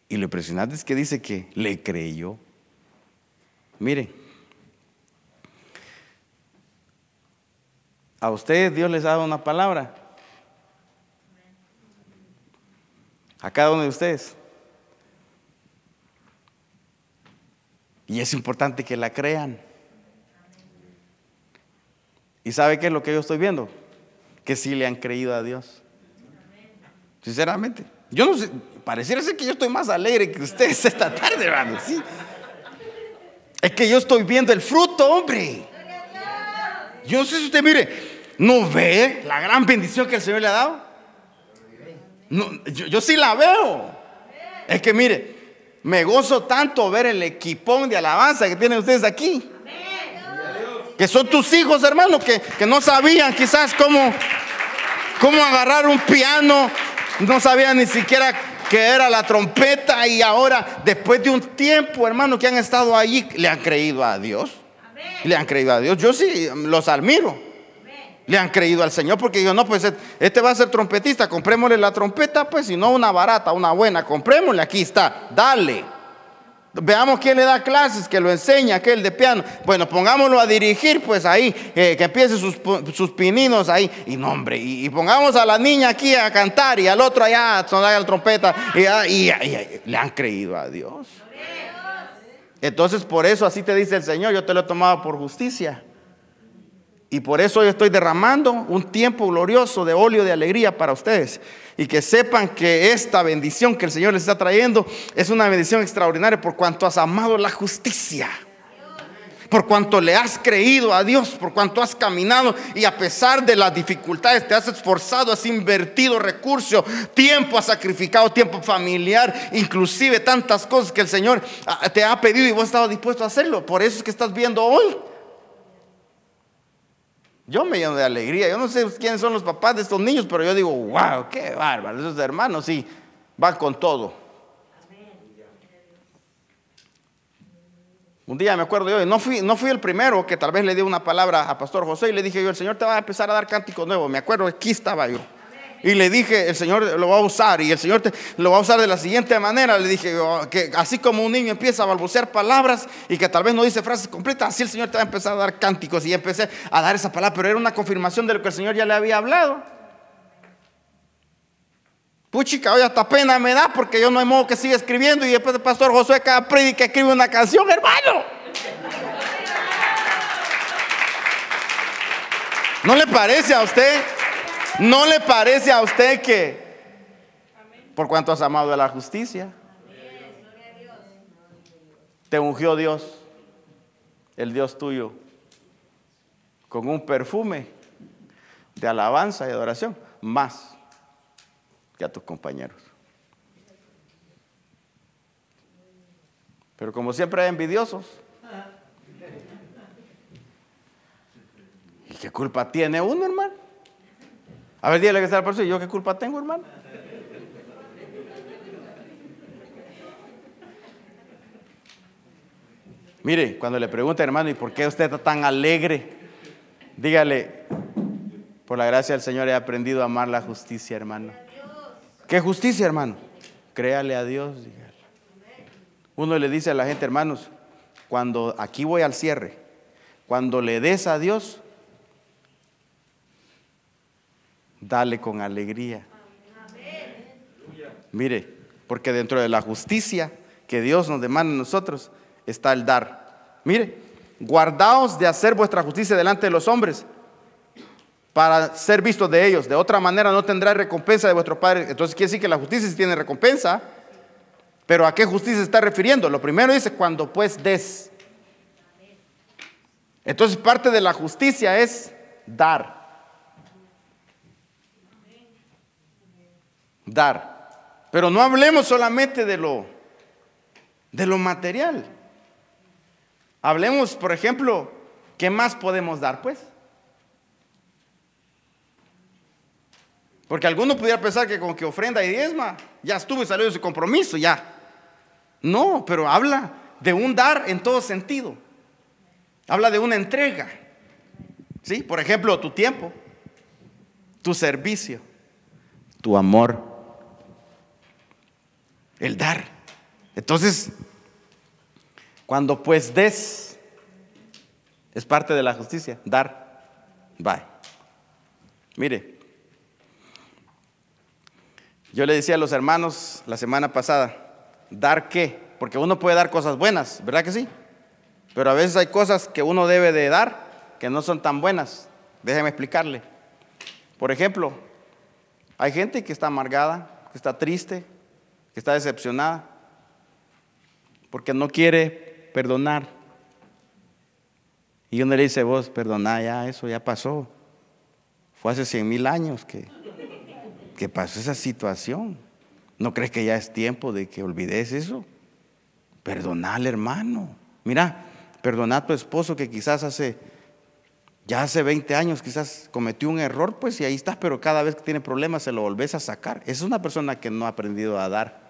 S1: Y lo impresionante es que dice que le creyó. Miren, a ustedes Dios les ha dado una palabra a cada uno de ustedes. Y es importante que la crean. ¿Y sabe qué es lo que yo estoy viendo? Que sí le han creído a Dios. Sinceramente. Yo no sé, pareciera ser que yo estoy más alegre que ustedes esta tarde, hermano. ¿sí? Es que yo estoy viendo el fruto, hombre. Yo no sé si usted mire, ¿no ve la gran bendición que el Señor le ha dado? Yo sí la veo. Es que mire, me gozo tanto ver el equipón de alabanza que tienen ustedes aquí. Que son tus hijos, hermano, que, que no sabían quizás cómo, cómo agarrar un piano, no sabían ni siquiera que era la trompeta y ahora, después de un tiempo, hermano, que han estado allí, le han creído a Dios. Le han creído a Dios. Yo sí los admiro. Le han creído al Señor porque yo no, pues este va a ser trompetista, comprémosle la trompeta, pues, si no una barata, una buena, comprémosle, aquí está, dale. Veamos quién le da clases, que lo enseña, aquel de piano. Bueno, pongámoslo a dirigir, pues ahí, eh, que empiece sus, pininos ahí. Y no, hombre, y, pongamos a la niña aquí a cantar y al otro allá a sonar la trompeta. Y, le han creído a Dios. Entonces, por eso así te dice el Señor, yo te lo he tomado por justicia. Y por eso hoy estoy derramando un tiempo glorioso de óleo de alegría para ustedes. Y que sepan que esta bendición que el Señor les está trayendo es una bendición extraordinaria por cuanto has amado la justicia. Por cuanto le has creído a Dios, por cuanto has caminado y a pesar de las dificultades te has esforzado, has invertido recursos, tiempo, has sacrificado tiempo familiar, inclusive tantas cosas que el Señor ah, te ha pedido y vos estado dispuesto a hacerlo. Por eso es que estás viendo hoy yo me lleno de alegría. Yo no sé quiénes son los papás de estos niños, pero yo digo, wow, qué bárbaro. Esos hermanos sí van con todo. Un día me acuerdo yo, no fui, no fui el primero que tal vez le di una palabra a Pastor José y le dije yo, el Señor te va a empezar a dar cánticos nuevos. Me acuerdo, aquí estaba yo. Y le dije, el Señor lo va a usar y el Señor te, lo va a usar de la siguiente manera. Le dije, oh, que así como un niño empieza a balbucear palabras y que tal vez no dice frases completas, así el Señor te va a empezar a dar cánticos. Y empecé a dar esa palabra, pero era una confirmación de lo que el Señor ya le había hablado. Puchica, hoy hasta pena me da porque yo no hay modo que siga escribiendo y después el pastor Josué cada predica escribe una canción, hermano. ¿No le parece a usted? ¿No le parece a usted que por cuanto has amado a la justicia, te ungió Dios, el Dios tuyo, con un perfume de alabanza y adoración, más que a tus compañeros? Pero como siempre hay envidiosos, ¿y qué culpa tiene uno, hermano? A ver, dígale que está la persona, ¿y yo qué culpa tengo, hermano? Mire, cuando le pregunte, hermano, ¿y por qué usted está tan alegre? Dígale, por la gracia del Señor he aprendido a amar la justicia, hermano. ¿Qué justicia, hermano? Créale a Dios. Uno le dice a la gente, hermanos, cuando aquí voy al cierre, cuando le des a Dios, dale con alegría. Mire, porque dentro de la justicia que Dios nos demanda a nosotros está el dar. Mire, guardaos de hacer vuestra justicia delante de los hombres para ser vistos de ellos. De otra manera no tendrá recompensa de vuestro Padre. Entonces quiere decir que la justicia tiene recompensa. Pero ¿a qué justicia se está refiriendo? Lo primero dice cuando pues des. Entonces parte de la justicia es dar. Dar. Pero no hablemos solamente de lo, de lo material. Hablemos, por ejemplo, ¿qué más podemos dar? Pues. Porque alguno pudiera pensar que con que ofrenda y diezma, ya estuvo y salió de su compromiso, ya. No, pero habla de un dar en todo sentido. Habla de una entrega. ¿Sí? Por ejemplo, tu tiempo, tu servicio, tu amor el dar. Entonces, cuando pues des, es parte de la justicia, dar, bye. Mire, yo le decía a los hermanos la semana pasada, ¿dar qué? Porque uno puede dar cosas buenas, ¿verdad que sí? Pero a veces hay cosas que uno debe de dar que no son tan buenas. Déjeme explicarle. Por ejemplo, Hay gente que está amargada, que está triste, que está decepcionada, porque no quiere perdonar. Y uno le dice, vos, perdona, ya eso ya pasó. Fue hace cien mil años que, que pasó esa situación. ¿No crees que ya es tiempo de que olvides eso? Perdonale, hermano. Mira, perdona a tu esposo que quizás hace, ya hace 20 años, quizás cometió un error, pues y ahí estás, pero cada vez que tiene problemas se lo volvés a sacar. Esa es una persona que no ha aprendido a dar.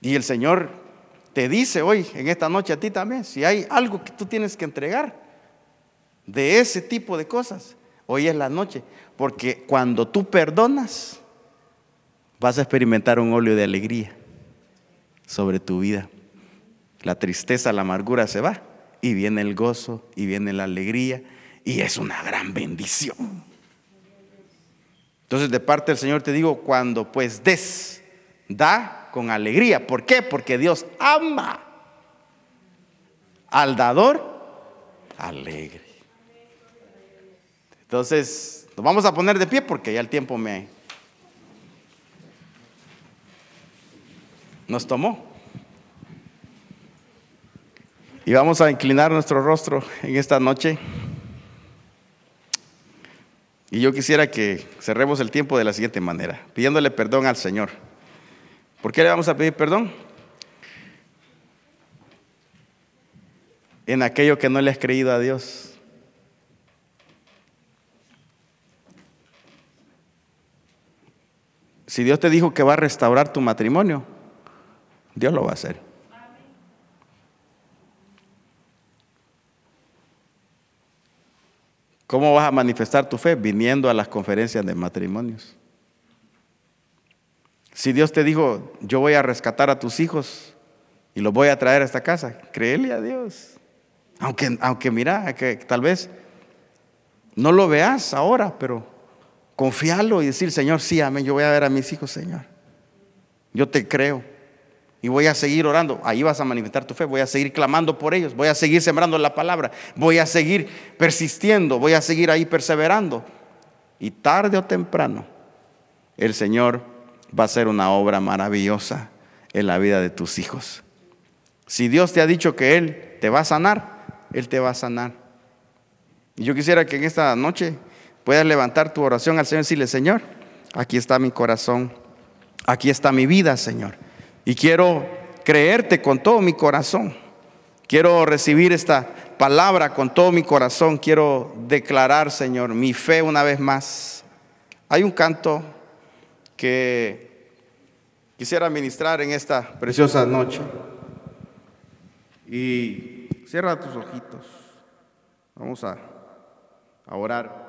S1: Y el Señor te dice hoy, en esta noche a ti también, si hay algo que tú tienes que entregar de ese tipo de cosas, hoy es la noche. Porque cuando tú perdonas, vas a experimentar un óleo de alegría sobre tu vida. La tristeza, la amargura se va y viene el gozo y viene la alegría y es una gran bendición. Entonces de parte del Señor te digo, cuando pues des, da con alegría. ¿Por qué? Porque Dios ama al dador alegre. Entonces, nos vamos a poner de pie porque ya el tiempo me, nos tomó. Y vamos a inclinar nuestro rostro en esta noche. Y yo quisiera que cerremos el tiempo de la siguiente manera, pidiéndole perdón al Señor. ¿Por qué le vamos a pedir perdón? En aquello que no le has creído a Dios. Si Dios te dijo que va a restaurar tu matrimonio, Dios lo va a hacer. ¿Cómo vas a manifestar tu fe? Viniendo a las conferencias de matrimonios. Si Dios te dijo, yo voy a rescatar a tus hijos y los voy a traer a esta casa, créele a Dios. Aunque, aunque mira, que tal vez no lo veas ahora, pero confíalo y decir, Señor, sí, amén, yo voy a ver a mis hijos, Señor. Yo te creo. Y voy a seguir orando. Ahí vas a manifestar tu fe. Voy a seguir clamando por ellos. Voy a seguir sembrando la palabra. Voy a seguir persistiendo. Voy a seguir ahí perseverando. Y tarde o temprano, el Señor va a hacer una obra maravillosa en la vida de tus hijos. Si Dios te ha dicho que Él te va a sanar, Él te va a sanar. Y yo quisiera que en esta noche puedas levantar tu oración al Señor y decirle, Señor, aquí está mi corazón. Aquí está mi vida, Señor. Y quiero creerte con todo mi corazón. Quiero recibir esta palabra con todo mi corazón. Quiero declarar, Señor, mi fe una vez más. Hay un canto que quisiera ministrar en esta preciosa noche. Y cierra tus ojitos. Vamos a, orar.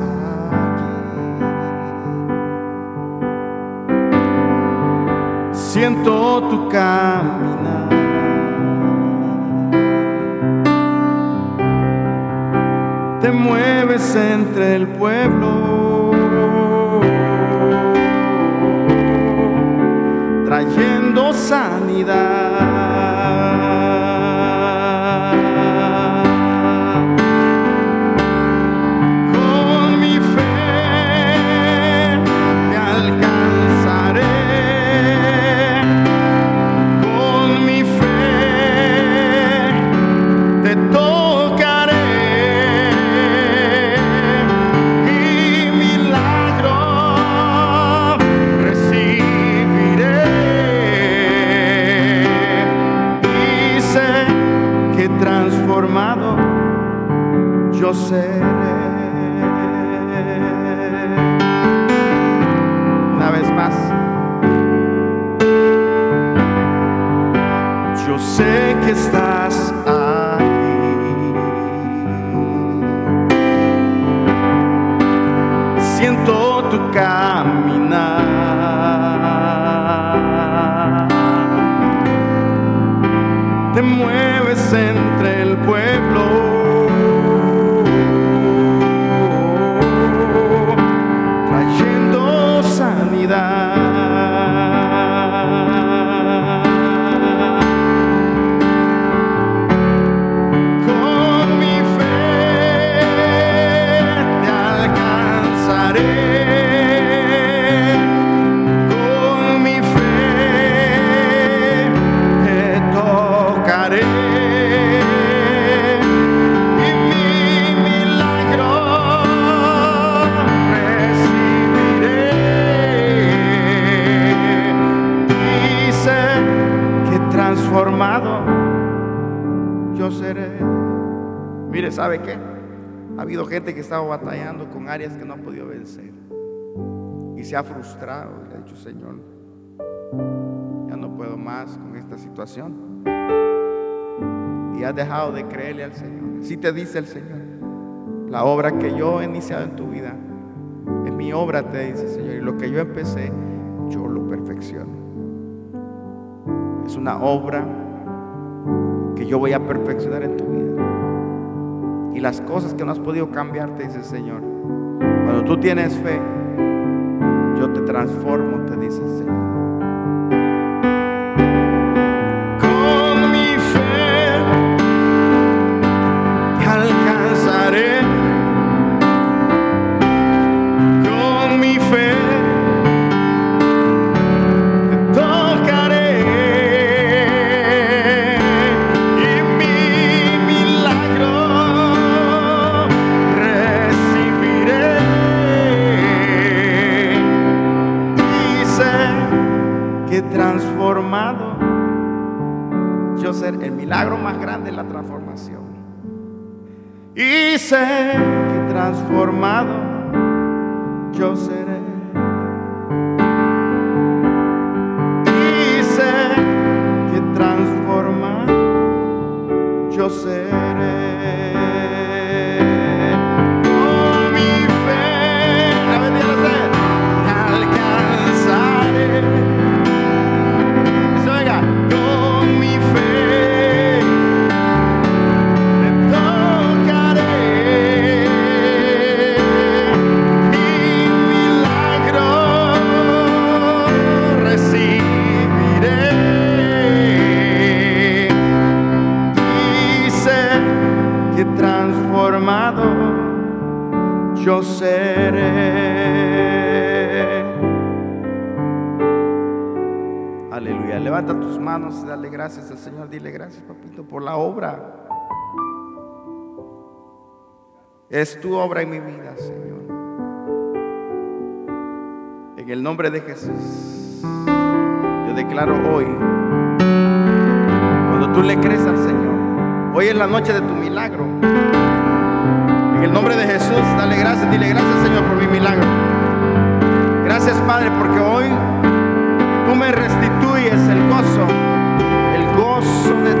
S1: Siento tu caminar. Te mueves entre el pueblo, trayendo sanidad. Podido vencer. Y se ha frustrado. Y ha dicho, Señor, ya no puedo más con esta situación. Y has dejado de creerle al Señor. Si te dice el Señor, la obra que yo he iniciado en tu vida, es mi obra, te dice el Señor. Y lo que yo empecé, yo lo perfecciono. Es una obra que yo voy a perfeccionar en tu vida. Y las cosas que no has podido cambiar, te dice el Señor. Cuando tú tienes fe, yo te transformo, te dice el Señor. Levanta tus manos y dale gracias al Señor. Dile gracias, papito, por la obra. Es tu obra en mi vida, Señor. En el nombre de Jesús, yo declaro hoy, cuando tú le crees al Señor, hoy es la noche de tu milagro. En el nombre de Jesús, dale gracias, dile gracias, Señor, por mi milagro. Gracias, Padre, porque hoy me restituyes el gozo, el gozo de